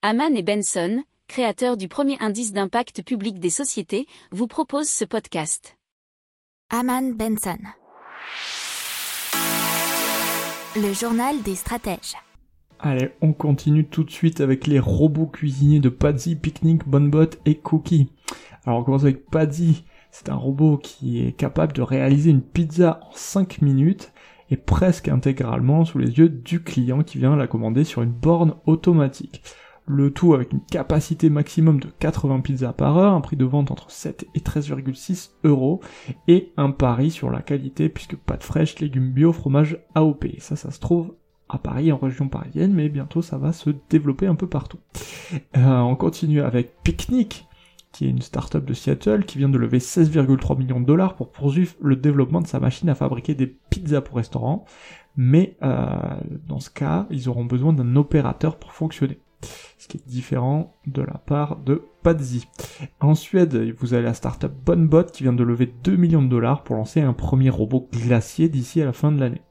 Haman et Benson, créateurs du premier indice d'impact public des sociétés, vous proposent ce podcast. Haman Benson. Le journal des stratèges. Allez, on continue tout de suite avec les robots cuisiniers de Patsy, Picnic, Bonbot et Cookie. Alors on commence avec Patsy. C'est un robot qui est capable de réaliser une pizza en 5 minutes et presque intégralement sous les yeux du client qui vient la commander sur une borne automatique le tout avec une capacité maximum de 80 pizzas par heure, un prix de vente entre 7 et 13,6 euros, et un pari sur la qualité puisque pâte fraîche, légumes bio, fromage AOP. Ça, ça se trouve à Paris, en région parisienne, mais bientôt ça va se développer un peu partout. Euh, on continue avec Picnic, qui est une start-up de Seattle qui vient de lever 16,3 millions de dollars pour poursuivre le développement de sa machine à fabriquer des pizzas pour restaurants. Mais euh, dans ce cas, ils auront besoin d'un opérateur pour fonctionner ce qui est différent de la part de Patsy. En Suède, vous avez la startup Bonbot qui vient de lever 2 millions de dollars pour lancer un premier robot glacier d'ici à la fin de l'année.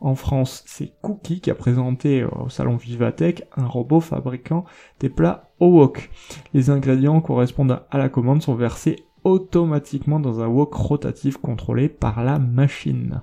En France, c'est Cookie qui a présenté au salon Vivatech un robot fabriquant des plats au wok. Les ingrédients correspondant à la commande sont versés automatiquement dans un wok rotatif contrôlé par la machine.